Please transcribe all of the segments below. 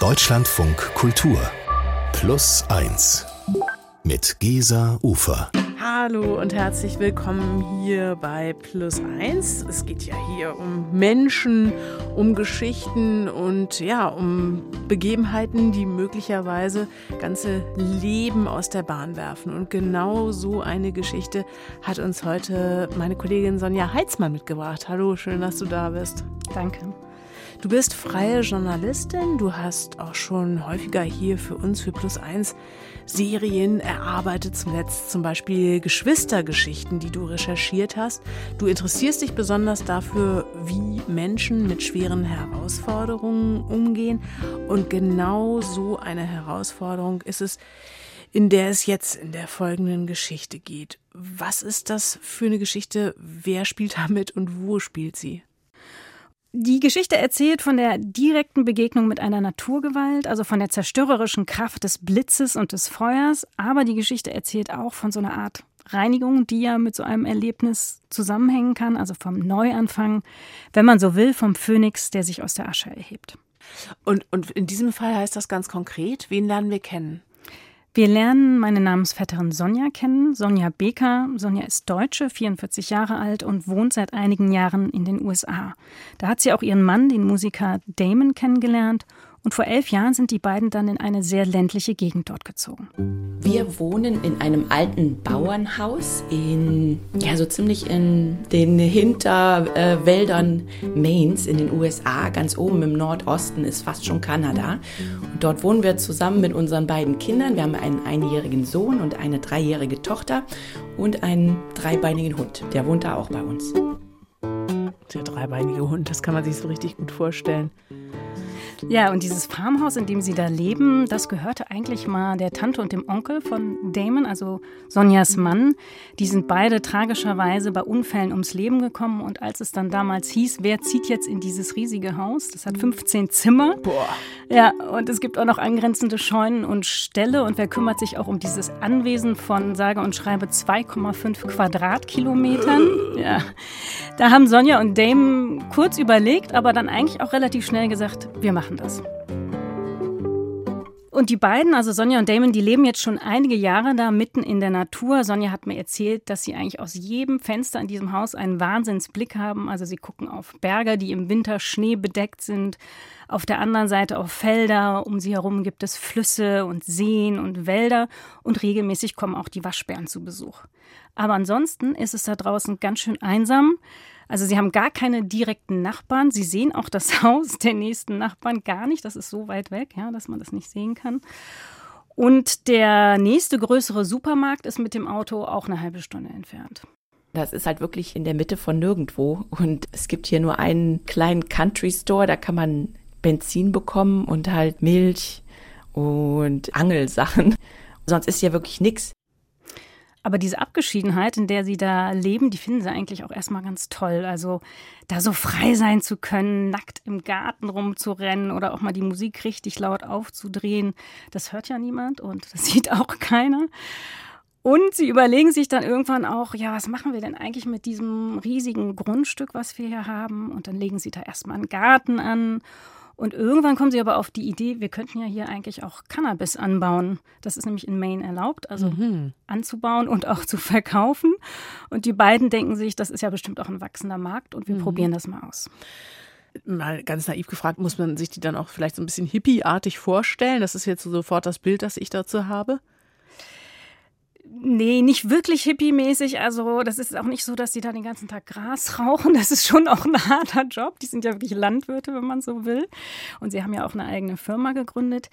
Deutschlandfunk Kultur Plus 1 mit Gesa Ufer. Hallo und herzlich willkommen hier bei Plus 1. Es geht ja hier um Menschen, um Geschichten und ja, um Begebenheiten, die möglicherweise ganze Leben aus der Bahn werfen. Und genau so eine Geschichte hat uns heute meine Kollegin Sonja Heitzmann mitgebracht. Hallo, schön, dass du da bist. Danke. Du bist freie Journalistin, du hast auch schon häufiger hier für uns, für Plus Eins, Serien erarbeitet, zuletzt zum Beispiel Geschwistergeschichten, die du recherchiert hast. Du interessierst dich besonders dafür, wie Menschen mit schweren Herausforderungen umgehen. Und genau so eine Herausforderung ist es, in der es jetzt in der folgenden Geschichte geht. Was ist das für eine Geschichte? Wer spielt damit und wo spielt sie? Die Geschichte erzählt von der direkten Begegnung mit einer Naturgewalt, also von der zerstörerischen Kraft des Blitzes und des Feuers, aber die Geschichte erzählt auch von so einer Art Reinigung, die ja mit so einem Erlebnis zusammenhängen kann, also vom Neuanfang, wenn man so will, vom Phönix, der sich aus der Asche erhebt. Und, und in diesem Fall heißt das ganz konkret, wen lernen wir kennen? Wir lernen meine Namensvetterin Sonja kennen, Sonja Beker. Sonja ist Deutsche, 44 Jahre alt und wohnt seit einigen Jahren in den USA. Da hat sie auch ihren Mann, den Musiker Damon, kennengelernt und vor elf Jahren sind die beiden dann in eine sehr ländliche Gegend dort gezogen. Wir wohnen in einem alten Bauernhaus, in, ja, so ziemlich in den Hinterwäldern äh, Maines in den USA. Ganz oben im Nordosten ist fast schon Kanada. Und dort wohnen wir zusammen mit unseren beiden Kindern. Wir haben einen einjährigen Sohn und eine dreijährige Tochter und einen dreibeinigen Hund. Der wohnt da auch bei uns. Der dreibeinige Hund, das kann man sich so richtig gut vorstellen. Ja, und dieses Farmhaus, in dem sie da leben, das gehörte eigentlich mal der Tante und dem Onkel von Damon, also Sonjas Mann. Die sind beide tragischerweise bei Unfällen ums Leben gekommen. Und als es dann damals hieß, wer zieht jetzt in dieses riesige Haus, das hat 15 Zimmer. Boah. Ja, und es gibt auch noch angrenzende Scheunen und Ställe. Und wer kümmert sich auch um dieses Anwesen von sage und schreibe 2,5 Quadratkilometern? Ja. Da haben Sonja und Damon kurz überlegt, aber dann eigentlich auch relativ schnell gesagt, wir machen machen das. Und die beiden, also Sonja und Damon, die leben jetzt schon einige Jahre da mitten in der Natur. Sonja hat mir erzählt, dass sie eigentlich aus jedem Fenster in diesem Haus einen Wahnsinnsblick haben. Also sie gucken auf Berge, die im Winter schneebedeckt sind. Auf der anderen Seite auf Felder. Um sie herum gibt es Flüsse und Seen und Wälder. Und regelmäßig kommen auch die Waschbären zu Besuch. Aber ansonsten ist es da draußen ganz schön einsam. Also sie haben gar keine direkten Nachbarn. Sie sehen auch das Haus der nächsten Nachbarn gar nicht. Das ist so weit weg, ja, dass man das nicht sehen kann. Und der nächste größere Supermarkt ist mit dem Auto auch eine halbe Stunde entfernt. Das ist halt wirklich in der Mitte von nirgendwo. Und es gibt hier nur einen kleinen Country Store, da kann man Benzin bekommen und halt Milch und Angelsachen. Sonst ist hier wirklich nichts. Aber diese Abgeschiedenheit, in der sie da leben, die finden sie eigentlich auch erstmal ganz toll. Also da so frei sein zu können, nackt im Garten rumzurennen oder auch mal die Musik richtig laut aufzudrehen, das hört ja niemand und das sieht auch keiner. Und sie überlegen sich dann irgendwann auch, ja, was machen wir denn eigentlich mit diesem riesigen Grundstück, was wir hier haben? Und dann legen sie da erstmal einen Garten an und irgendwann kommen sie aber auf die Idee, wir könnten ja hier eigentlich auch Cannabis anbauen. Das ist nämlich in Maine erlaubt, also mhm. anzubauen und auch zu verkaufen. Und die beiden denken sich, das ist ja bestimmt auch ein wachsender Markt und wir mhm. probieren das mal aus mal ganz naiv gefragt, muss man sich die dann auch vielleicht so ein bisschen hippieartig vorstellen? Das ist jetzt sofort das Bild, das ich dazu habe. Nee, nicht wirklich hippie-mäßig. Also, das ist auch nicht so, dass die da den ganzen Tag Gras rauchen. Das ist schon auch ein harter Job. Die sind ja wirklich Landwirte, wenn man so will. Und sie haben ja auch eine eigene Firma gegründet.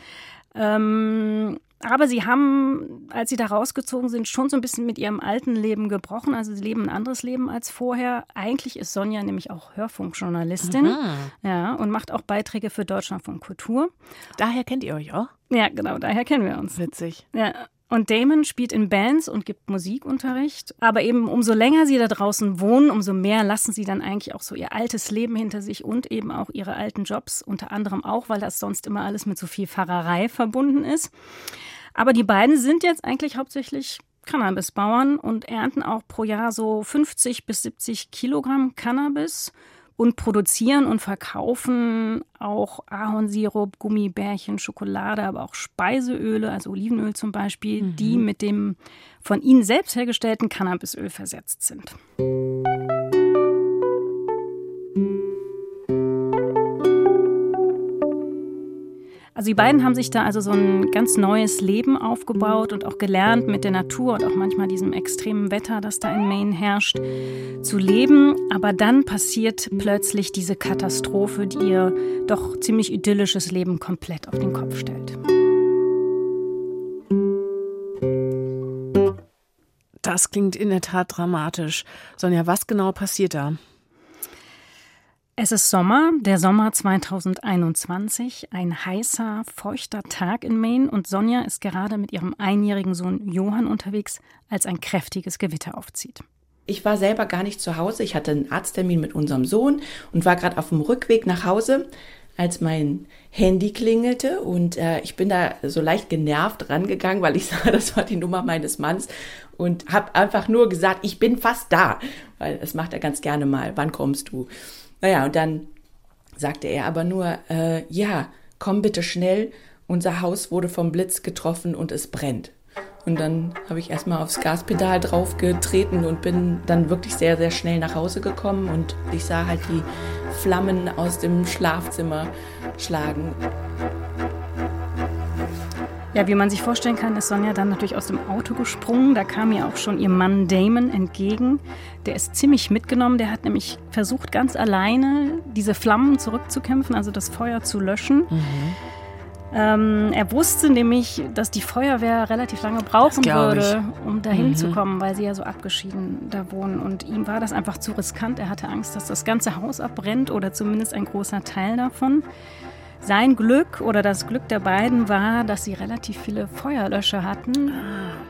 Ähm, aber sie haben, als sie da rausgezogen sind, schon so ein bisschen mit ihrem alten Leben gebrochen. Also sie leben ein anderes Leben als vorher. Eigentlich ist Sonja nämlich auch Hörfunkjournalistin. Aha. Ja, und macht auch Beiträge für Deutschlandfunk Kultur. Daher kennt ihr euch auch? Ja, genau, daher kennen wir uns. Witzig. Ja, und Damon spielt in Bands und gibt Musikunterricht. Aber eben umso länger sie da draußen wohnen, umso mehr lassen sie dann eigentlich auch so ihr altes Leben hinter sich und eben auch ihre alten Jobs, unter anderem auch, weil das sonst immer alles mit so viel Pfarrerei verbunden ist. Aber die beiden sind jetzt eigentlich hauptsächlich Cannabisbauern und ernten auch pro Jahr so 50 bis 70 Kilogramm Cannabis und produzieren und verkaufen auch Ahornsirup, Gummibärchen, Schokolade, aber auch Speiseöle, also Olivenöl zum Beispiel, mhm. die mit dem von ihnen selbst hergestellten Cannabisöl versetzt sind. Also die beiden haben sich da also so ein ganz neues Leben aufgebaut und auch gelernt, mit der Natur und auch manchmal diesem extremen Wetter, das da in Maine herrscht, zu leben. Aber dann passiert plötzlich diese Katastrophe, die ihr doch ziemlich idyllisches Leben komplett auf den Kopf stellt. Das klingt in der Tat dramatisch. Sonja, was genau passiert da? Es ist Sommer, der Sommer 2021, ein heißer, feuchter Tag in Maine und Sonja ist gerade mit ihrem einjährigen Sohn Johann unterwegs, als ein kräftiges Gewitter aufzieht. Ich war selber gar nicht zu Hause. Ich hatte einen Arzttermin mit unserem Sohn und war gerade auf dem Rückweg nach Hause, als mein Handy klingelte und äh, ich bin da so leicht genervt rangegangen, weil ich sah, das war die Nummer meines Manns und habe einfach nur gesagt, ich bin fast da, weil das macht er ganz gerne mal. Wann kommst du? Naja, und dann sagte er aber nur, äh, ja, komm bitte schnell, unser Haus wurde vom Blitz getroffen und es brennt. Und dann habe ich erstmal aufs Gaspedal draufgetreten und bin dann wirklich sehr, sehr schnell nach Hause gekommen und ich sah halt die Flammen aus dem Schlafzimmer schlagen. Ja, wie man sich vorstellen kann, ist Sonja dann natürlich aus dem Auto gesprungen. Da kam ihr auch schon ihr Mann Damon entgegen. Der ist ziemlich mitgenommen. Der hat nämlich versucht, ganz alleine diese Flammen zurückzukämpfen, also das Feuer zu löschen. Mhm. Ähm, er wusste nämlich, dass die Feuerwehr relativ lange brauchen würde, um dahin mhm. zu kommen, weil sie ja so abgeschieden da wohnen. Und ihm war das einfach zu riskant. Er hatte Angst, dass das ganze Haus abbrennt oder zumindest ein großer Teil davon. Sein Glück oder das Glück der beiden war, dass sie relativ viele Feuerlöscher hatten.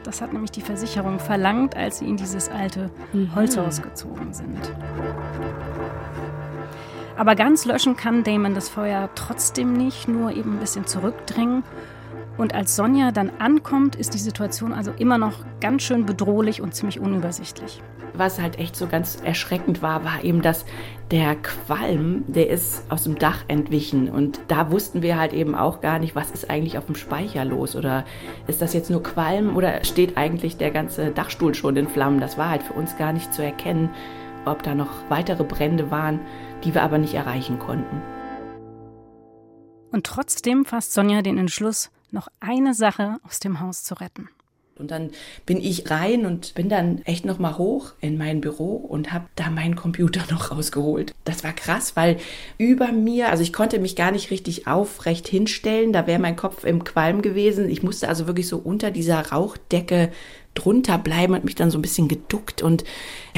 Das hat nämlich die Versicherung verlangt, als sie in dieses alte mhm. Holzhaus gezogen sind. Aber ganz löschen kann Damon das Feuer trotzdem nicht, nur eben ein bisschen zurückdrängen. Und als Sonja dann ankommt, ist die Situation also immer noch ganz schön bedrohlich und ziemlich unübersichtlich was halt echt so ganz erschreckend war, war eben, dass der Qualm, der ist aus dem Dach entwichen. Und da wussten wir halt eben auch gar nicht, was ist eigentlich auf dem Speicher los. Oder ist das jetzt nur Qualm oder steht eigentlich der ganze Dachstuhl schon in Flammen? Das war halt für uns gar nicht zu erkennen, ob da noch weitere Brände waren, die wir aber nicht erreichen konnten. Und trotzdem fasst Sonja den Entschluss, noch eine Sache aus dem Haus zu retten. Und dann bin ich rein und bin dann echt noch mal hoch in mein Büro und habe da meinen Computer noch rausgeholt. Das war krass, weil über mir, also ich konnte mich gar nicht richtig aufrecht hinstellen, da wäre mein Kopf im Qualm gewesen. Ich musste also wirklich so unter dieser Rauchdecke drunter bleiben und mich dann so ein bisschen geduckt und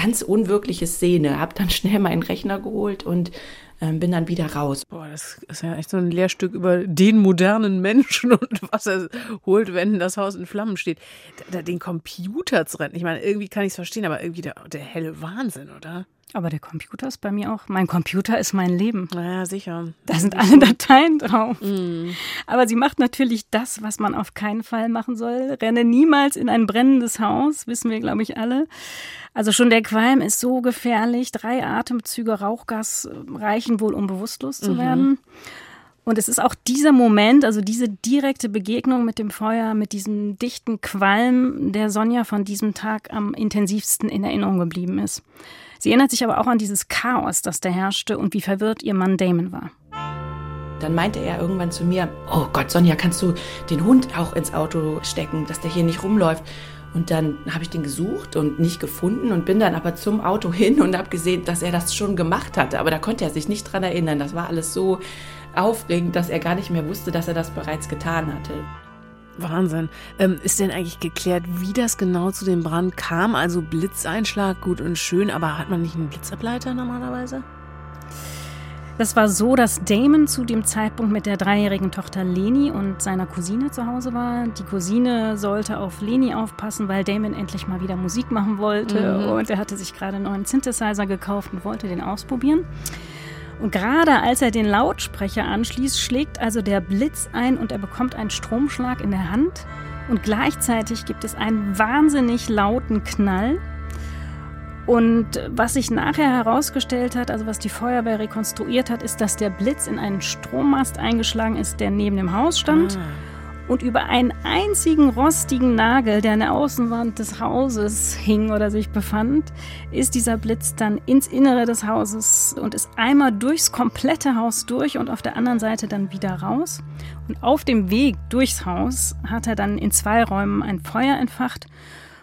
ganz unwirkliche Szene. Hab dann schnell meinen Rechner geholt und bin dann wieder raus. Boah, das ist ja echt so ein Lehrstück über den modernen Menschen und was er holt, wenn das Haus in Flammen steht. Den Computer zu retten, ich meine, irgendwie kann ich es verstehen, aber irgendwie der, der helle Wahnsinn, oder? Aber der Computer ist bei mir auch. Mein Computer ist mein Leben. Naja, sicher. Da sind alle Dateien drauf. Mm. Aber sie macht natürlich das, was man auf keinen Fall machen soll. Renne niemals in ein brennendes Haus, wissen wir, glaube ich, alle. Also schon der Qualm ist so gefährlich. Drei Atemzüge Rauchgas reichen wohl, um bewusstlos zu mhm. werden. Und es ist auch dieser Moment, also diese direkte Begegnung mit dem Feuer, mit diesem dichten Qualm, der Sonja von diesem Tag am intensivsten in Erinnerung geblieben ist. Sie erinnert sich aber auch an dieses Chaos, das da herrschte und wie verwirrt ihr Mann Damon war. Dann meinte er irgendwann zu mir, oh Gott, Sonja, kannst du den Hund auch ins Auto stecken, dass der hier nicht rumläuft? Und dann habe ich den gesucht und nicht gefunden und bin dann aber zum Auto hin und habe gesehen, dass er das schon gemacht hatte. Aber da konnte er sich nicht dran erinnern. Das war alles so aufregend, dass er gar nicht mehr wusste, dass er das bereits getan hatte. Wahnsinn. Ähm, ist denn eigentlich geklärt, wie das genau zu dem Brand kam? Also Blitzeinschlag, gut und schön, aber hat man nicht einen Blitzableiter normalerweise? Das war so, dass Damon zu dem Zeitpunkt mit der dreijährigen Tochter Leni und seiner Cousine zu Hause war. Die Cousine sollte auf Leni aufpassen, weil Damon endlich mal wieder Musik machen wollte. Mhm. Und er hatte sich gerade einen neuen Synthesizer gekauft und wollte den ausprobieren. Und gerade als er den Lautsprecher anschließt, schlägt also der Blitz ein und er bekommt einen Stromschlag in der Hand. Und gleichzeitig gibt es einen wahnsinnig lauten Knall. Und was sich nachher herausgestellt hat, also was die Feuerwehr rekonstruiert hat, ist, dass der Blitz in einen Strommast eingeschlagen ist, der neben dem Haus stand. Ah. Und über einen einzigen rostigen Nagel, der an der Außenwand des Hauses hing oder sich befand, ist dieser Blitz dann ins Innere des Hauses und ist einmal durchs komplette Haus durch und auf der anderen Seite dann wieder raus. Und auf dem Weg durchs Haus hat er dann in zwei Räumen ein Feuer entfacht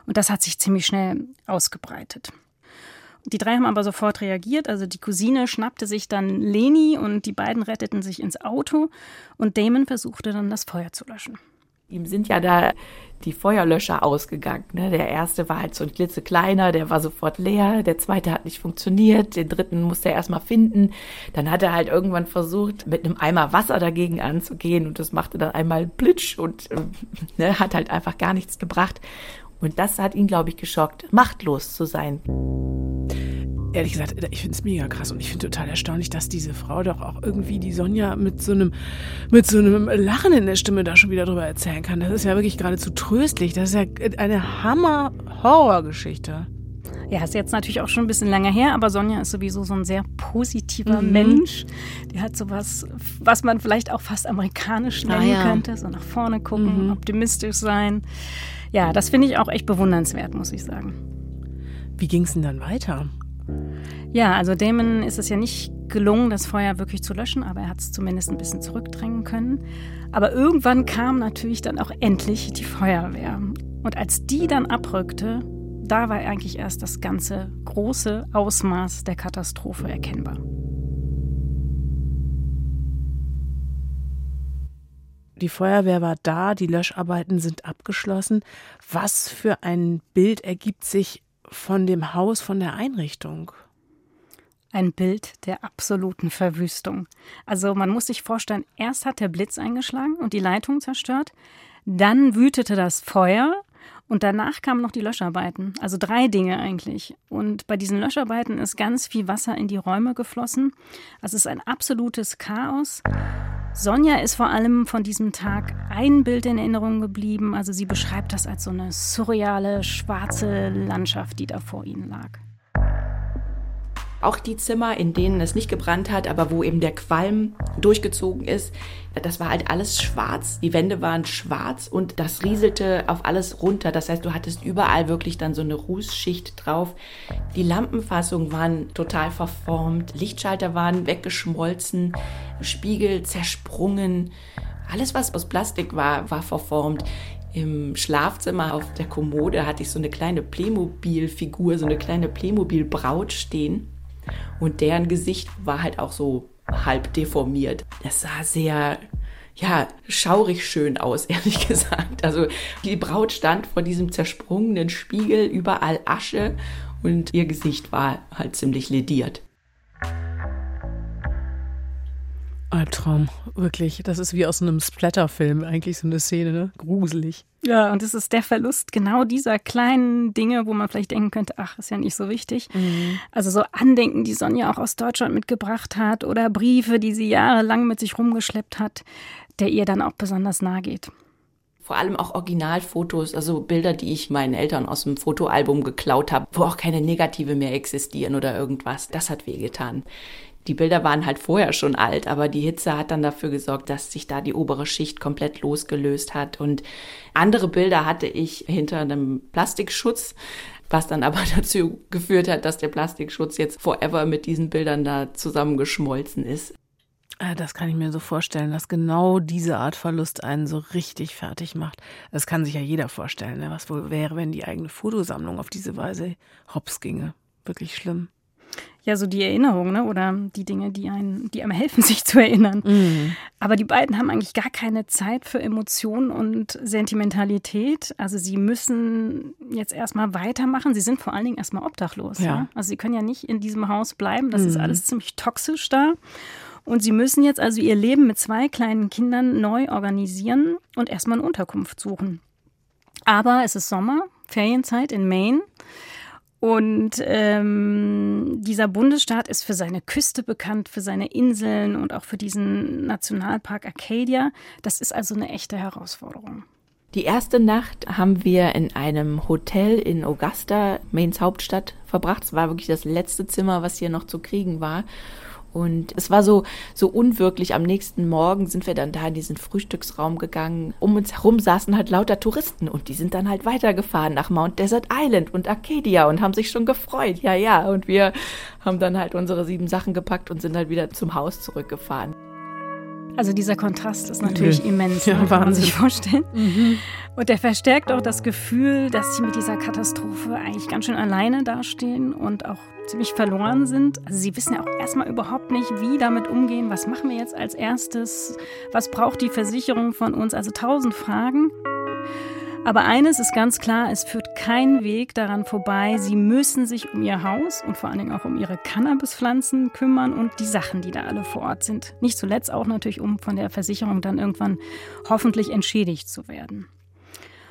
und das hat sich ziemlich schnell ausgebreitet. Die drei haben aber sofort reagiert. Also die Cousine schnappte sich dann Leni und die beiden retteten sich ins Auto und Damon versuchte dann das Feuer zu löschen. Ihm sind ja da die Feuerlöscher ausgegangen. Ne? Der erste war halt so ein klitzekleiner, der war sofort leer. Der zweite hat nicht funktioniert. Den dritten musste er erstmal finden. Dann hat er halt irgendwann versucht, mit einem Eimer Wasser dagegen anzugehen und das machte dann einmal Plitsch und äh, ne, hat halt einfach gar nichts gebracht. Und das hat ihn, glaube ich, geschockt, machtlos zu sein. Ehrlich gesagt, ich finde es mega krass und ich finde total erstaunlich, dass diese Frau doch auch irgendwie die Sonja mit so einem mit so einem Lachen in der Stimme da schon wieder drüber erzählen kann. Das ist ja wirklich geradezu tröstlich. Das ist ja eine Hammer-Horrorgeschichte. Ja, ist jetzt natürlich auch schon ein bisschen länger her, aber Sonja ist sowieso so ein sehr positiver mhm. Mensch. Die hat sowas, was man vielleicht auch fast amerikanisch nennen ah, ja. könnte. So nach vorne gucken, mhm. optimistisch sein. Ja, das finde ich auch echt bewundernswert, muss ich sagen. Wie ging es denn dann weiter? Ja, also Damon ist es ja nicht gelungen, das Feuer wirklich zu löschen, aber er hat es zumindest ein bisschen zurückdrängen können. Aber irgendwann kam natürlich dann auch endlich die Feuerwehr. Und als die dann abrückte, da war eigentlich erst das ganze große Ausmaß der Katastrophe erkennbar. Die Feuerwehr war da, die Löscharbeiten sind abgeschlossen. Was für ein Bild ergibt sich von dem Haus, von der Einrichtung? Ein Bild der absoluten Verwüstung. Also man muss sich vorstellen, erst hat der Blitz eingeschlagen und die Leitung zerstört, dann wütete das Feuer und danach kamen noch die Löscharbeiten. Also drei Dinge eigentlich. Und bei diesen Löscharbeiten ist ganz viel Wasser in die Räume geflossen. Also es ist ein absolutes Chaos. Sonja ist vor allem von diesem Tag ein Bild in Erinnerung geblieben. Also sie beschreibt das als so eine surreale, schwarze Landschaft, die da vor ihnen lag. Auch die Zimmer, in denen es nicht gebrannt hat, aber wo eben der Qualm durchgezogen ist, das war halt alles schwarz. Die Wände waren schwarz und das rieselte auf alles runter. Das heißt, du hattest überall wirklich dann so eine Rußschicht drauf. Die Lampenfassungen waren total verformt, Lichtschalter waren weggeschmolzen, Spiegel zersprungen. Alles, was aus Plastik war, war verformt. Im Schlafzimmer auf der Kommode hatte ich so eine kleine Playmobil-Figur, so eine kleine Playmobil-Braut stehen. Und deren Gesicht war halt auch so halb deformiert. Das sah sehr, ja, schaurig schön aus, ehrlich gesagt. Also die Braut stand vor diesem zersprungenen Spiegel, überall Asche und ihr Gesicht war halt ziemlich lediert. Albtraum, wirklich. Das ist wie aus einem Splatterfilm, eigentlich so eine Szene, ne? Gruselig. Ja, und es ist der Verlust genau dieser kleinen Dinge, wo man vielleicht denken könnte, ach, ist ja nicht so wichtig. Mhm. Also so Andenken, die Sonja auch aus Deutschland mitgebracht hat oder Briefe, die sie jahrelang mit sich rumgeschleppt hat, der ihr dann auch besonders nahe geht. Vor allem auch Originalfotos, also Bilder, die ich meinen Eltern aus dem Fotoalbum geklaut habe, wo auch keine Negative mehr existieren oder irgendwas. Das hat wehgetan. Die Bilder waren halt vorher schon alt, aber die Hitze hat dann dafür gesorgt, dass sich da die obere Schicht komplett losgelöst hat. Und andere Bilder hatte ich hinter einem Plastikschutz, was dann aber dazu geführt hat, dass der Plastikschutz jetzt forever mit diesen Bildern da zusammengeschmolzen ist. Ah, das kann ich mir so vorstellen, dass genau diese Art Verlust einen so richtig fertig macht. Das kann sich ja jeder vorstellen, ne? was wohl wäre, wenn die eigene Fotosammlung auf diese Weise hops ginge. Wirklich schlimm ja so die Erinnerung, ne? Oder die Dinge, die einen, die einem helfen, sich zu erinnern. Mhm. Aber die beiden haben eigentlich gar keine Zeit für Emotionen und Sentimentalität. Also sie müssen jetzt erstmal weitermachen. Sie sind vor allen Dingen erstmal obdachlos. Ja. ja? Also sie können ja nicht in diesem Haus bleiben. Das mhm. ist alles ziemlich toxisch da. Und sie müssen jetzt also ihr Leben mit zwei kleinen Kindern neu organisieren und erstmal eine Unterkunft suchen. Aber es ist Sommer, Ferienzeit in Maine. Und ähm, dieser Bundesstaat ist für seine Küste bekannt, für seine Inseln und auch für diesen Nationalpark Arcadia. Das ist also eine echte Herausforderung. Die erste Nacht haben wir in einem Hotel in Augusta, Maines Hauptstadt, verbracht. Es war wirklich das letzte Zimmer, was hier noch zu kriegen war. Und es war so, so unwirklich. Am nächsten Morgen sind wir dann da in diesen Frühstücksraum gegangen. Um uns herum saßen halt lauter Touristen und die sind dann halt weitergefahren nach Mount Desert Island und Arcadia und haben sich schon gefreut. Ja, ja. Und wir haben dann halt unsere sieben Sachen gepackt und sind halt wieder zum Haus zurückgefahren. Also dieser Kontrast ist natürlich ja. immens, ja, ne, kann man sich vorstellen. Mhm. Und der verstärkt auch das Gefühl, dass sie mit dieser Katastrophe eigentlich ganz schön alleine dastehen und auch ziemlich verloren sind. Also sie wissen ja auch erstmal überhaupt nicht, wie damit umgehen. Was machen wir jetzt als erstes? Was braucht die Versicherung von uns? Also tausend Fragen. Aber eines ist ganz klar, es führt kein Weg daran vorbei. Sie müssen sich um ihr Haus und vor allen Dingen auch um ihre Cannabispflanzen kümmern und die Sachen, die da alle vor Ort sind. Nicht zuletzt auch natürlich, um von der Versicherung dann irgendwann hoffentlich entschädigt zu werden.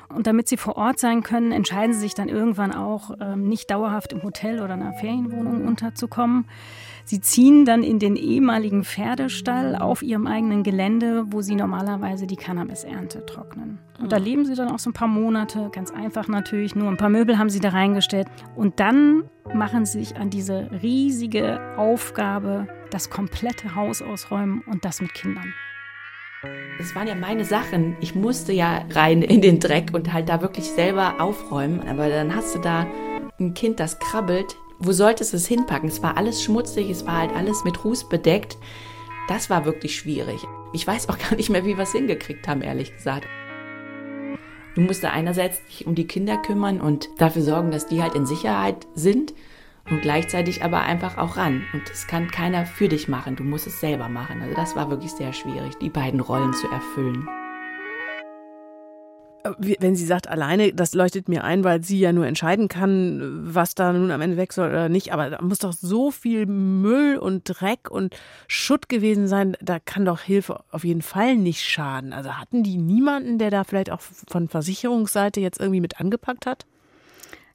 Und damit sie vor Ort sein können, entscheiden sie sich dann irgendwann auch, ähm, nicht dauerhaft im Hotel oder einer Ferienwohnung unterzukommen. Sie ziehen dann in den ehemaligen Pferdestall auf ihrem eigenen Gelände, wo sie normalerweise die Cannabisernte trocknen. Und da leben sie dann auch so ein paar Monate, ganz einfach natürlich, nur ein paar Möbel haben sie da reingestellt. Und dann machen sie sich an diese riesige Aufgabe, das komplette Haus ausräumen und das mit Kindern. Das waren ja meine Sachen. Ich musste ja rein in den Dreck und halt da wirklich selber aufräumen. Aber dann hast du da ein Kind, das krabbelt. Wo solltest du es hinpacken? Es war alles schmutzig, es war halt alles mit Ruß bedeckt. Das war wirklich schwierig. Ich weiß auch gar nicht mehr, wie wir es hingekriegt haben, ehrlich gesagt. Du musst da einerseits dich um die Kinder kümmern und dafür sorgen, dass die halt in Sicherheit sind und gleichzeitig aber einfach auch ran. Und das kann keiner für dich machen. Du musst es selber machen. Also das war wirklich sehr schwierig, die beiden Rollen zu erfüllen. Wenn sie sagt alleine, das leuchtet mir ein, weil sie ja nur entscheiden kann, was da nun am Ende weg soll oder nicht. Aber da muss doch so viel Müll und Dreck und Schutt gewesen sein. Da kann doch Hilfe auf jeden Fall nicht schaden. Also hatten die niemanden, der da vielleicht auch von Versicherungsseite jetzt irgendwie mit angepackt hat?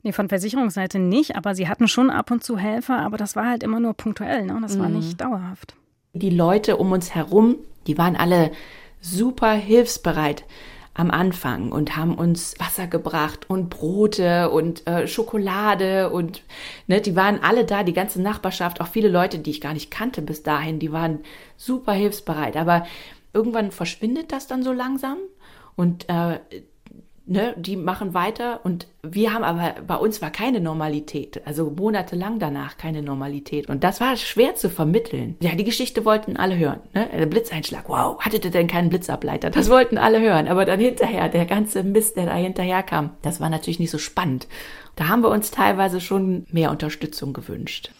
Nee, von Versicherungsseite nicht, aber sie hatten schon ab und zu Helfer, aber das war halt immer nur punktuell, ne? Das mhm. war nicht dauerhaft. Die Leute um uns herum, die waren alle super hilfsbereit am Anfang und haben uns Wasser gebracht und Brote und äh, Schokolade und ne, die waren alle da, die ganze Nachbarschaft, auch viele Leute, die ich gar nicht kannte bis dahin, die waren super hilfsbereit. Aber irgendwann verschwindet das dann so langsam und äh, ne, die machen weiter und wir haben aber, bei uns war keine Normalität, also monatelang danach keine Normalität und das war schwer zu vermitteln. Ja, die Geschichte wollten alle hören, ne? der Blitzeinschlag, wow, hattet ihr denn keinen Blitzableiter? Das wollten alle hören, aber dann hinterher, der ganze Mist, der da hinterher kam, das war natürlich nicht so spannend. Da haben wir uns teilweise schon mehr Unterstützung gewünscht.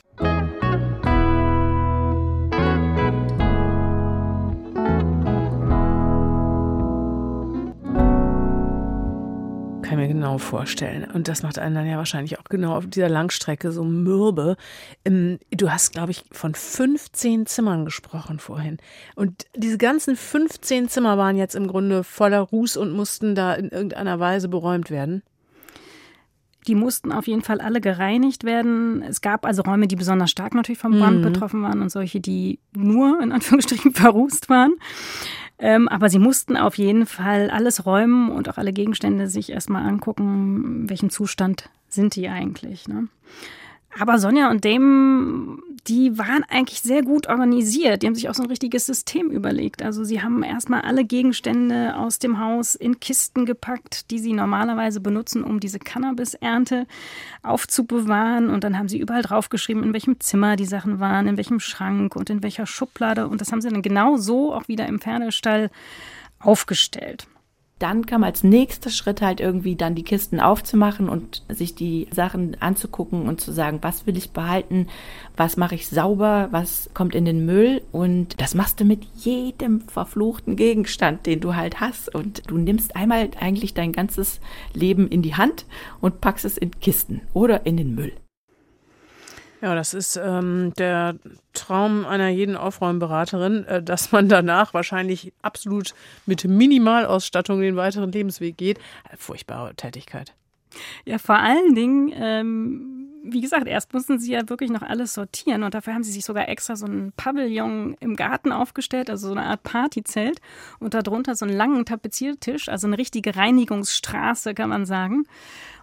Kann mir genau vorstellen. Und das macht einen dann ja wahrscheinlich auch genau auf dieser Langstrecke so mürbe. Ähm, du hast, glaube ich, von 15 Zimmern gesprochen vorhin. Und diese ganzen 15 Zimmer waren jetzt im Grunde voller Ruß und mussten da in irgendeiner Weise beräumt werden. Die mussten auf jeden Fall alle gereinigt werden. Es gab also Räume, die besonders stark natürlich vom Brand mhm. betroffen waren und solche, die nur in Anführungsstrichen verrußt waren. Ähm, aber sie mussten auf jeden Fall alles räumen und auch alle Gegenstände sich erstmal angucken, in welchem Zustand sind die eigentlich. Ne? Aber Sonja und Damon, die waren eigentlich sehr gut organisiert. Die haben sich auch so ein richtiges System überlegt. Also sie haben erstmal alle Gegenstände aus dem Haus in Kisten gepackt, die sie normalerweise benutzen, um diese Cannabisernte aufzubewahren. Und dann haben sie überall draufgeschrieben, in welchem Zimmer die Sachen waren, in welchem Schrank und in welcher Schublade. Und das haben sie dann genau so auch wieder im Pferdestall aufgestellt. Dann kam als nächster Schritt halt irgendwie dann die Kisten aufzumachen und sich die Sachen anzugucken und zu sagen, was will ich behalten, was mache ich sauber, was kommt in den Müll und das machst du mit jedem verfluchten Gegenstand, den du halt hast und du nimmst einmal eigentlich dein ganzes Leben in die Hand und packst es in Kisten oder in den Müll. Ja, das ist ähm, der Traum einer jeden Aufräumberaterin, äh, dass man danach wahrscheinlich absolut mit Minimalausstattung den weiteren Lebensweg geht. Furchtbare Tätigkeit. Ja, vor allen Dingen ähm, wie gesagt, erst mussten sie ja wirklich noch alles sortieren und dafür haben sie sich sogar extra so ein Pavillon im Garten aufgestellt, also so eine Art Partyzelt und darunter so einen langen Tapeziertisch, also eine richtige Reinigungsstraße, kann man sagen.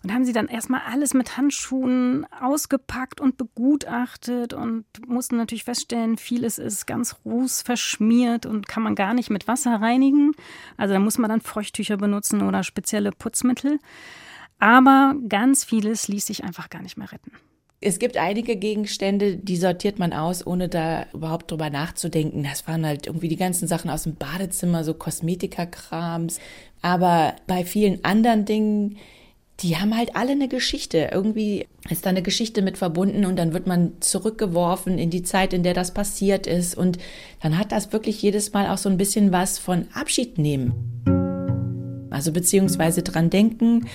Und haben sie dann erstmal alles mit Handschuhen ausgepackt und begutachtet und mussten natürlich feststellen, vieles ist ganz rußverschmiert und kann man gar nicht mit Wasser reinigen. Also da muss man dann Feuchttücher benutzen oder spezielle Putzmittel. Aber ganz vieles ließ sich einfach gar nicht mehr retten. Es gibt einige Gegenstände, die sortiert man aus, ohne da überhaupt drüber nachzudenken. Das waren halt irgendwie die ganzen Sachen aus dem Badezimmer, so Kosmetikakrams. Aber bei vielen anderen Dingen die haben halt alle eine Geschichte. Irgendwie ist da eine Geschichte mit verbunden und dann wird man zurückgeworfen in die Zeit, in der das passiert ist. Und dann hat das wirklich jedes Mal auch so ein bisschen was von Abschied nehmen. Also beziehungsweise dran denken,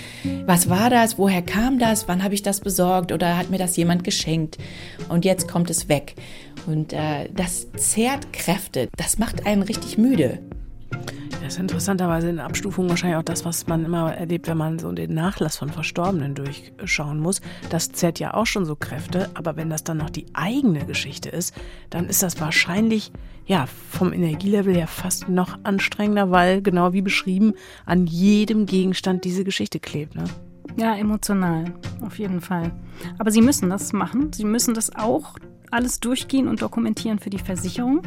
was war das, woher kam das, wann habe ich das besorgt oder hat mir das jemand geschenkt und jetzt kommt es weg. Und äh, das zehrt Kräfte, das macht einen richtig müde. Das ist interessanterweise in Abstufung wahrscheinlich auch das, was man immer erlebt, wenn man so den Nachlass von Verstorbenen durchschauen muss. Das zerrt ja auch schon so Kräfte, aber wenn das dann noch die eigene Geschichte ist, dann ist das wahrscheinlich ja vom Energielevel her fast noch anstrengender, weil genau wie beschrieben an jedem Gegenstand diese Geschichte klebt. Ne? Ja, emotional, auf jeden Fall. Aber Sie müssen das machen. Sie müssen das auch alles durchgehen und dokumentieren für die Versicherung.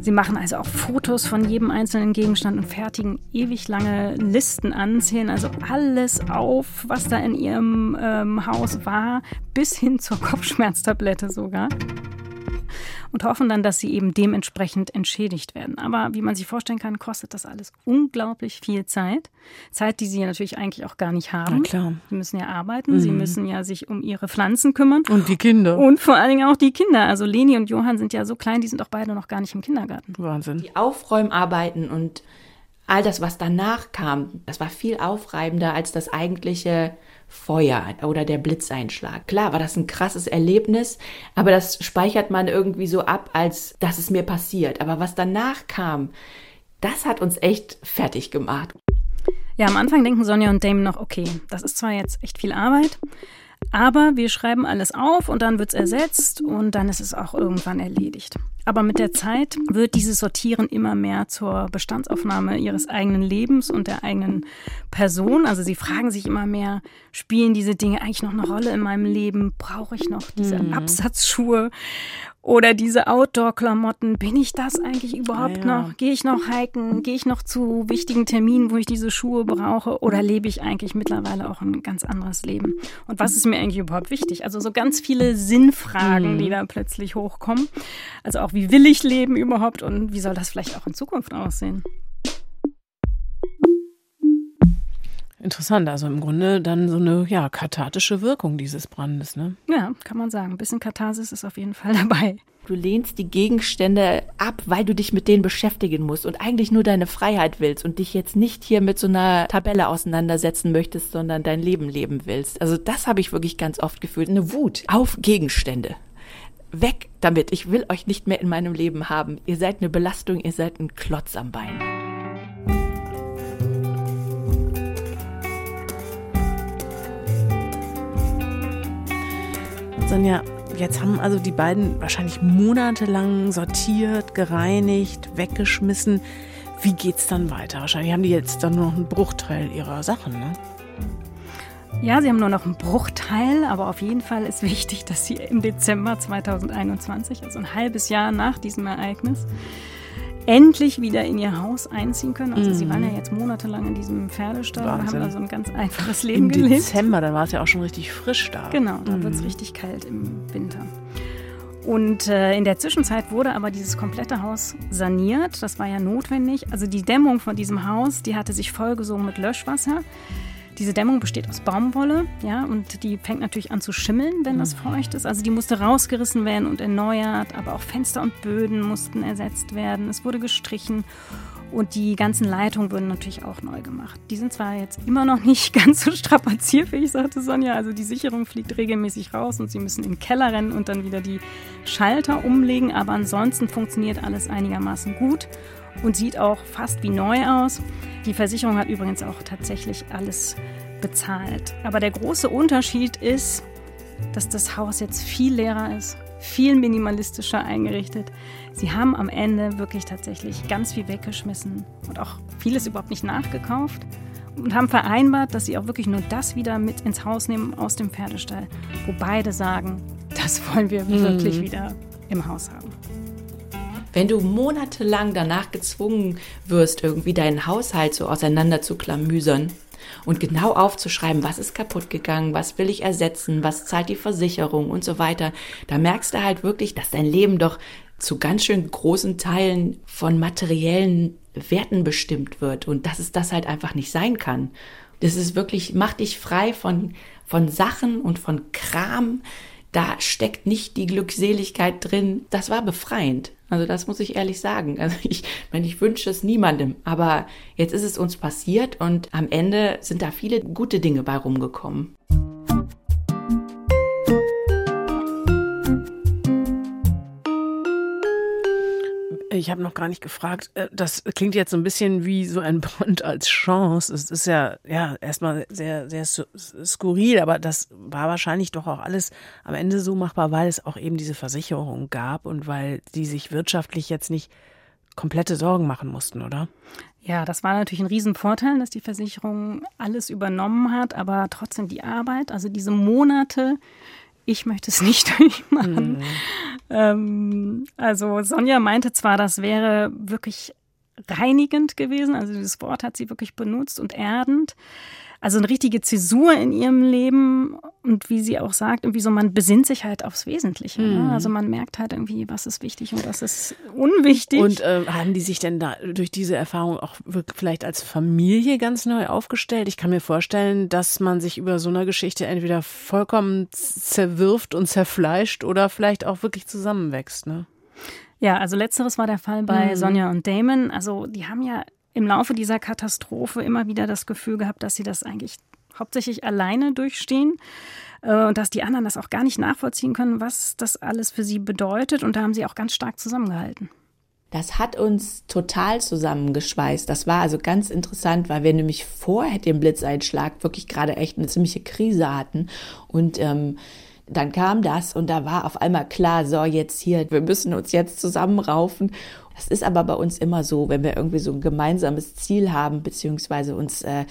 Sie machen also auch Fotos von jedem einzelnen Gegenstand und fertigen ewig lange Listen an, zählen also alles auf, was da in ihrem ähm, Haus war, bis hin zur Kopfschmerztablette sogar und hoffen dann, dass sie eben dementsprechend entschädigt werden. Aber wie man sich vorstellen kann, kostet das alles unglaublich viel Zeit. Zeit, die sie ja natürlich eigentlich auch gar nicht haben. Na klar. Sie müssen ja arbeiten, mhm. sie müssen ja sich um ihre Pflanzen kümmern. Und die Kinder. Und vor allen Dingen auch die Kinder. Also Leni und Johann sind ja so klein, die sind auch beide noch gar nicht im Kindergarten. Wahnsinn. Die Aufräumarbeiten und all das, was danach kam, das war viel aufreibender als das eigentliche Feuer oder der Blitzeinschlag. Klar war das ein krasses Erlebnis, aber das speichert man irgendwie so ab, als dass es mir passiert. Aber was danach kam, das hat uns echt fertig gemacht. Ja, am Anfang denken Sonja und Damon noch, okay, das ist zwar jetzt echt viel Arbeit, aber wir schreiben alles auf und dann wird es ersetzt und dann ist es auch irgendwann erledigt. Aber mit der Zeit wird dieses Sortieren immer mehr zur Bestandsaufnahme ihres eigenen Lebens und der eigenen Person. Also sie fragen sich immer mehr, spielen diese Dinge eigentlich noch eine Rolle in meinem Leben? Brauche ich noch diese mhm. Absatzschuhe? Oder diese Outdoor-Klamotten, bin ich das eigentlich überhaupt ja, ja. noch? Gehe ich noch hiken? Gehe ich noch zu wichtigen Terminen, wo ich diese Schuhe brauche? Oder lebe ich eigentlich mittlerweile auch ein ganz anderes Leben? Und was ist mir eigentlich überhaupt wichtig? Also so ganz viele Sinnfragen, mhm. die da plötzlich hochkommen. Also auch wie will ich leben überhaupt und wie soll das vielleicht auch in Zukunft aussehen? Interessant, also im Grunde dann so eine ja, kathartische Wirkung dieses Brandes, ne? Ja, kann man sagen. Ein bisschen Katharsis ist auf jeden Fall dabei. Du lehnst die Gegenstände ab, weil du dich mit denen beschäftigen musst und eigentlich nur deine Freiheit willst und dich jetzt nicht hier mit so einer Tabelle auseinandersetzen möchtest, sondern dein Leben leben willst. Also das habe ich wirklich ganz oft gefühlt. Eine Wut auf Gegenstände. Weg damit. Ich will euch nicht mehr in meinem Leben haben. Ihr seid eine Belastung, ihr seid ein Klotz am Bein. Sonja, jetzt haben also die beiden wahrscheinlich monatelang sortiert, gereinigt, weggeschmissen. Wie geht's dann weiter? Wahrscheinlich haben die jetzt dann nur noch einen Bruchteil ihrer Sachen, ne? Ja, sie haben nur noch einen Bruchteil, aber auf jeden Fall ist wichtig, dass sie im Dezember 2021, also ein halbes Jahr nach diesem Ereignis, endlich wieder in ihr Haus einziehen können. Also mhm. sie waren ja jetzt monatelang in diesem Pferdestall und haben da so ein ganz einfaches Leben Im gelebt. Im Dezember, dann war es ja auch schon richtig frisch da. Genau, da mhm. wird es richtig kalt im Winter. Und äh, in der Zwischenzeit wurde aber dieses komplette Haus saniert. Das war ja notwendig. Also die Dämmung von diesem Haus, die hatte sich vollgesogen mit Löschwasser. Diese Dämmung besteht aus Baumwolle, ja, und die fängt natürlich an zu schimmeln, wenn das mhm. feucht ist. Also die musste rausgerissen werden und erneuert, aber auch Fenster und Böden mussten ersetzt werden. Es wurde gestrichen und die ganzen Leitungen wurden natürlich auch neu gemacht. Die sind zwar jetzt immer noch nicht ganz so strapazierfähig, sagte Sonja. Also die Sicherung fliegt regelmäßig raus und sie müssen in den Keller rennen und dann wieder die Schalter umlegen. Aber ansonsten funktioniert alles einigermaßen gut und sieht auch fast wie neu aus. Die Versicherung hat übrigens auch tatsächlich alles bezahlt. Aber der große Unterschied ist, dass das Haus jetzt viel leerer ist, viel minimalistischer eingerichtet. Sie haben am Ende wirklich tatsächlich ganz viel weggeschmissen und auch vieles überhaupt nicht nachgekauft und haben vereinbart, dass sie auch wirklich nur das wieder mit ins Haus nehmen aus dem Pferdestall, wo beide sagen, das wollen wir mhm. wirklich wieder im Haus haben. Wenn du monatelang danach gezwungen wirst, irgendwie deinen Haushalt so auseinander zu klamüsern und genau aufzuschreiben, was ist kaputt gegangen, was will ich ersetzen, was zahlt die Versicherung und so weiter, da merkst du halt wirklich, dass dein Leben doch zu ganz schön großen Teilen von materiellen Werten bestimmt wird und dass es das halt einfach nicht sein kann. Das ist wirklich, mach dich frei von, von Sachen und von Kram. Da steckt nicht die Glückseligkeit drin. Das war befreiend. Also das muss ich ehrlich sagen. Also ich meine, ich wünsche es niemandem, aber jetzt ist es uns passiert und am Ende sind da viele gute Dinge bei rumgekommen. Ich habe noch gar nicht gefragt. Äh, das klingt jetzt so ein bisschen wie so ein Bond als Chance. Es ist ja, ja, erstmal sehr, sehr skurril, aber das war wahrscheinlich doch auch alles am Ende so machbar, weil es auch eben diese Versicherung gab und weil die sich wirtschaftlich jetzt nicht komplette Sorgen machen mussten, oder? Ja, das war natürlich ein Riesenvorteil, dass die Versicherung alles übernommen hat, aber trotzdem die Arbeit, also diese Monate, ich möchte es nicht durchmachen. Mhm. Ähm, also Sonja meinte zwar, das wäre wirklich reinigend gewesen, also dieses Wort hat sie wirklich benutzt und erdend also eine richtige Zäsur in ihrem Leben und wie sie auch sagt, irgendwie so, man besinnt sich halt aufs Wesentliche. Ne? Mhm. Also man merkt halt irgendwie, was ist wichtig und was ist unwichtig. Und äh, haben die sich denn da durch diese Erfahrung auch vielleicht als Familie ganz neu aufgestellt? Ich kann mir vorstellen, dass man sich über so eine Geschichte entweder vollkommen zerwirft und zerfleischt oder vielleicht auch wirklich zusammenwächst, ne? Ja, also letzteres war der Fall bei mhm. Sonja und Damon. Also die haben ja im Laufe dieser Katastrophe immer wieder das Gefühl gehabt, dass sie das eigentlich hauptsächlich alleine durchstehen äh, und dass die anderen das auch gar nicht nachvollziehen können, was das alles für sie bedeutet. Und da haben sie auch ganz stark zusammengehalten. Das hat uns total zusammengeschweißt. Das war also ganz interessant, weil wir nämlich vor dem Blitzeinschlag wirklich gerade echt eine ziemliche Krise hatten. Und ähm, dann kam das und da war auf einmal klar, so jetzt hier, wir müssen uns jetzt zusammenraufen. Das ist aber bei uns immer so, wenn wir irgendwie so ein gemeinsames Ziel haben, beziehungsweise uns äh,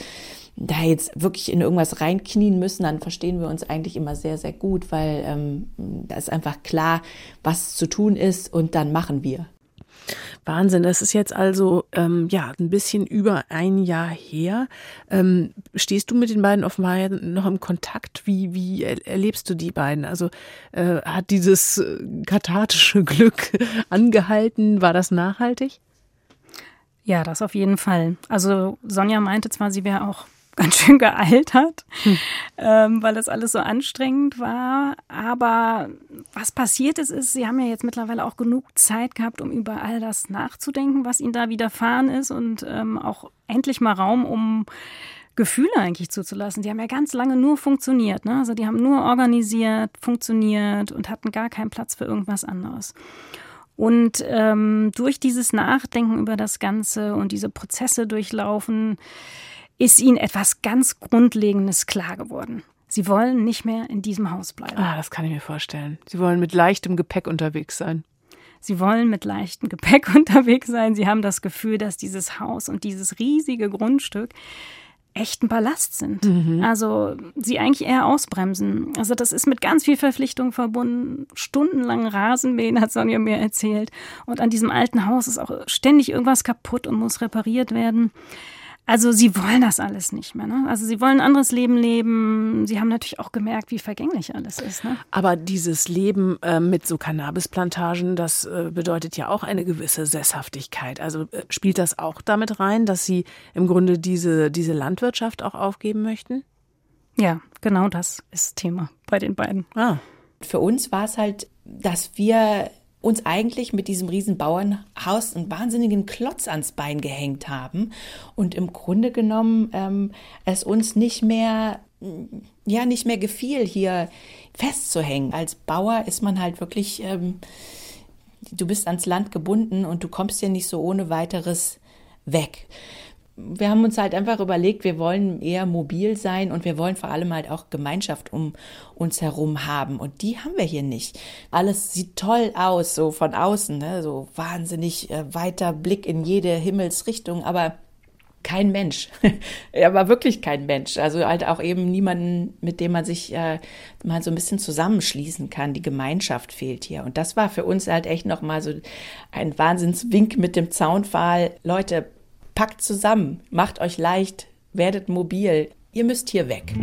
da jetzt wirklich in irgendwas reinknien müssen, dann verstehen wir uns eigentlich immer sehr, sehr gut, weil ähm, da ist einfach klar, was zu tun ist und dann machen wir. Wahnsinn, das ist jetzt also ähm, ja ein bisschen über ein Jahr her. Ähm, stehst du mit den beiden offenbar noch im Kontakt? Wie, wie erlebst du die beiden? Also äh, hat dieses äh, kathartische Glück angehalten? War das nachhaltig? Ja, das auf jeden Fall. Also Sonja meinte zwar, sie wäre auch ganz schön gealtert, hm. ähm, weil das alles so anstrengend war. Aber was passiert ist, ist, sie haben ja jetzt mittlerweile auch genug Zeit gehabt, um über all das nachzudenken, was ihnen da widerfahren ist und ähm, auch endlich mal Raum, um Gefühle eigentlich zuzulassen. Die haben ja ganz lange nur funktioniert. Ne? Also die haben nur organisiert, funktioniert und hatten gar keinen Platz für irgendwas anderes. Und ähm, durch dieses Nachdenken über das Ganze und diese Prozesse durchlaufen, ist ihnen etwas ganz Grundlegendes klar geworden. Sie wollen nicht mehr in diesem Haus bleiben. Ah, das kann ich mir vorstellen. Sie wollen mit leichtem Gepäck unterwegs sein. Sie wollen mit leichtem Gepäck unterwegs sein. Sie haben das Gefühl, dass dieses Haus und dieses riesige Grundstück echten Ballast sind. Mhm. Also sie eigentlich eher ausbremsen. Also das ist mit ganz viel Verpflichtung verbunden. Stundenlang Rasenmähen hat Sonja mir erzählt. Und an diesem alten Haus ist auch ständig irgendwas kaputt und muss repariert werden. Also sie wollen das alles nicht mehr. Ne? Also sie wollen ein anderes Leben leben. Sie haben natürlich auch gemerkt, wie vergänglich alles ist. Ne? Aber dieses Leben äh, mit so Cannabisplantagen, das äh, bedeutet ja auch eine gewisse Sesshaftigkeit. Also äh, spielt das auch damit rein, dass Sie im Grunde diese, diese Landwirtschaft auch aufgeben möchten? Ja, genau das ist Thema bei den beiden. Ah. Für uns war es halt, dass wir uns eigentlich mit diesem riesen Bauernhaus einen wahnsinnigen Klotz ans Bein gehängt haben und im Grunde genommen ähm, es uns nicht mehr ja nicht mehr gefiel hier festzuhängen. Als Bauer ist man halt wirklich ähm, du bist ans Land gebunden und du kommst ja nicht so ohne weiteres weg. Wir haben uns halt einfach überlegt, wir wollen eher mobil sein und wir wollen vor allem halt auch Gemeinschaft um uns herum haben. Und die haben wir hier nicht. Alles sieht toll aus, so von außen, ne? so wahnsinnig äh, weiter Blick in jede Himmelsrichtung, aber kein Mensch. er war wirklich kein Mensch. Also halt auch eben niemanden, mit dem man sich äh, mal so ein bisschen zusammenschließen kann. Die Gemeinschaft fehlt hier. Und das war für uns halt echt nochmal so ein Wahnsinnswink mit dem Zaunpfahl. Leute, packt zusammen, macht euch leicht, werdet mobil. Ihr müsst hier weg.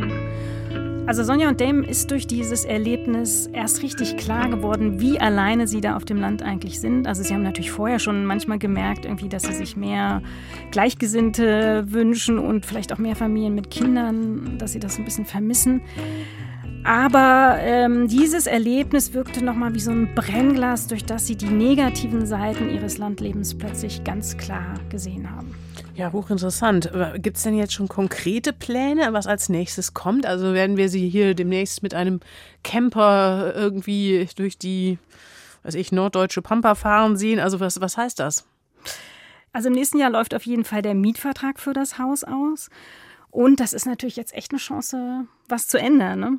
Also Sonja und Dame ist durch dieses Erlebnis erst richtig klar geworden, wie alleine sie da auf dem Land eigentlich sind. Also sie haben natürlich vorher schon manchmal gemerkt, irgendwie, dass sie sich mehr Gleichgesinnte wünschen und vielleicht auch mehr Familien mit Kindern, dass sie das ein bisschen vermissen. Aber ähm, dieses Erlebnis wirkte nochmal wie so ein Brennglas, durch das sie die negativen Seiten ihres Landlebens plötzlich ganz klar gesehen haben. Ja, hochinteressant. Gibt es denn jetzt schon konkrete Pläne, was als nächstes kommt? Also werden wir Sie hier demnächst mit einem Camper irgendwie durch die, weiß ich, norddeutsche Pampa fahren sehen? Also was, was heißt das? Also im nächsten Jahr läuft auf jeden Fall der Mietvertrag für das Haus aus. Und das ist natürlich jetzt echt eine Chance, was zu ändern. Ne?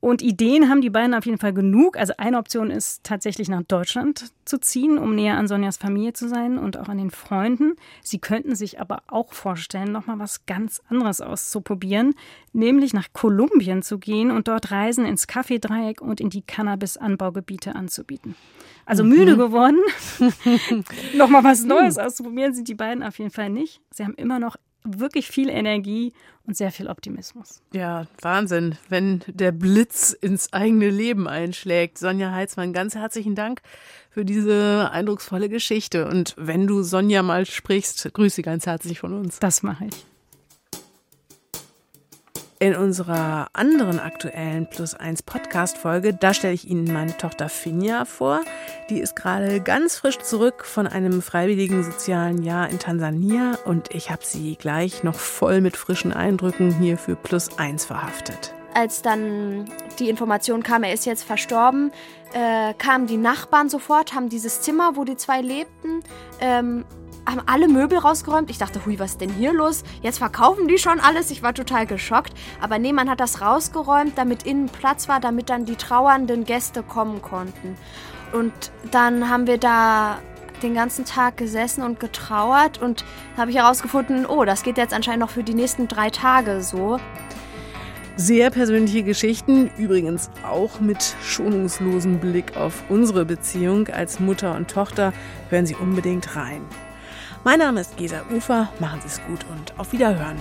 Und Ideen haben die beiden auf jeden Fall genug. Also eine Option ist tatsächlich nach Deutschland zu ziehen, um näher an Sonjas Familie zu sein und auch an den Freunden. Sie könnten sich aber auch vorstellen, nochmal was ganz anderes auszuprobieren, nämlich nach Kolumbien zu gehen und dort Reisen ins Kaffeedreieck und in die Cannabis-Anbaugebiete anzubieten. Also mhm. müde geworden, nochmal was Neues auszuprobieren, sind die beiden auf jeden Fall nicht. Sie haben immer noch wirklich viel Energie und sehr viel Optimismus. Ja, Wahnsinn, wenn der Blitz ins eigene Leben einschlägt. Sonja Heitzmann, ganz herzlichen Dank für diese eindrucksvolle Geschichte. Und wenn du Sonja mal sprichst, grüße ganz herzlich von uns. Das mache ich. In unserer anderen aktuellen Plus 1 Podcast Folge, da stelle ich Ihnen meine Tochter Finja vor. Die ist gerade ganz frisch zurück von einem freiwilligen sozialen Jahr in Tansania und ich habe sie gleich noch voll mit frischen Eindrücken hier für Plus 1 verhaftet. Als dann die Information kam, er ist jetzt verstorben, äh, kamen die Nachbarn sofort, haben dieses Zimmer, wo die zwei lebten, ähm, haben alle Möbel rausgeräumt. Ich dachte, hui, was ist denn hier los? Jetzt verkaufen die schon alles. Ich war total geschockt. Aber nee, man hat das rausgeräumt, damit innen Platz war, damit dann die trauernden Gäste kommen konnten. Und dann haben wir da den ganzen Tag gesessen und getrauert und habe ich herausgefunden, oh, das geht jetzt anscheinend noch für die nächsten drei Tage so. Sehr persönliche Geschichten, übrigens auch mit schonungslosem Blick auf unsere Beziehung als Mutter und Tochter. Hören Sie unbedingt rein. Mein Name ist Gesa Ufer, machen Sie es gut und auf Wiederhören.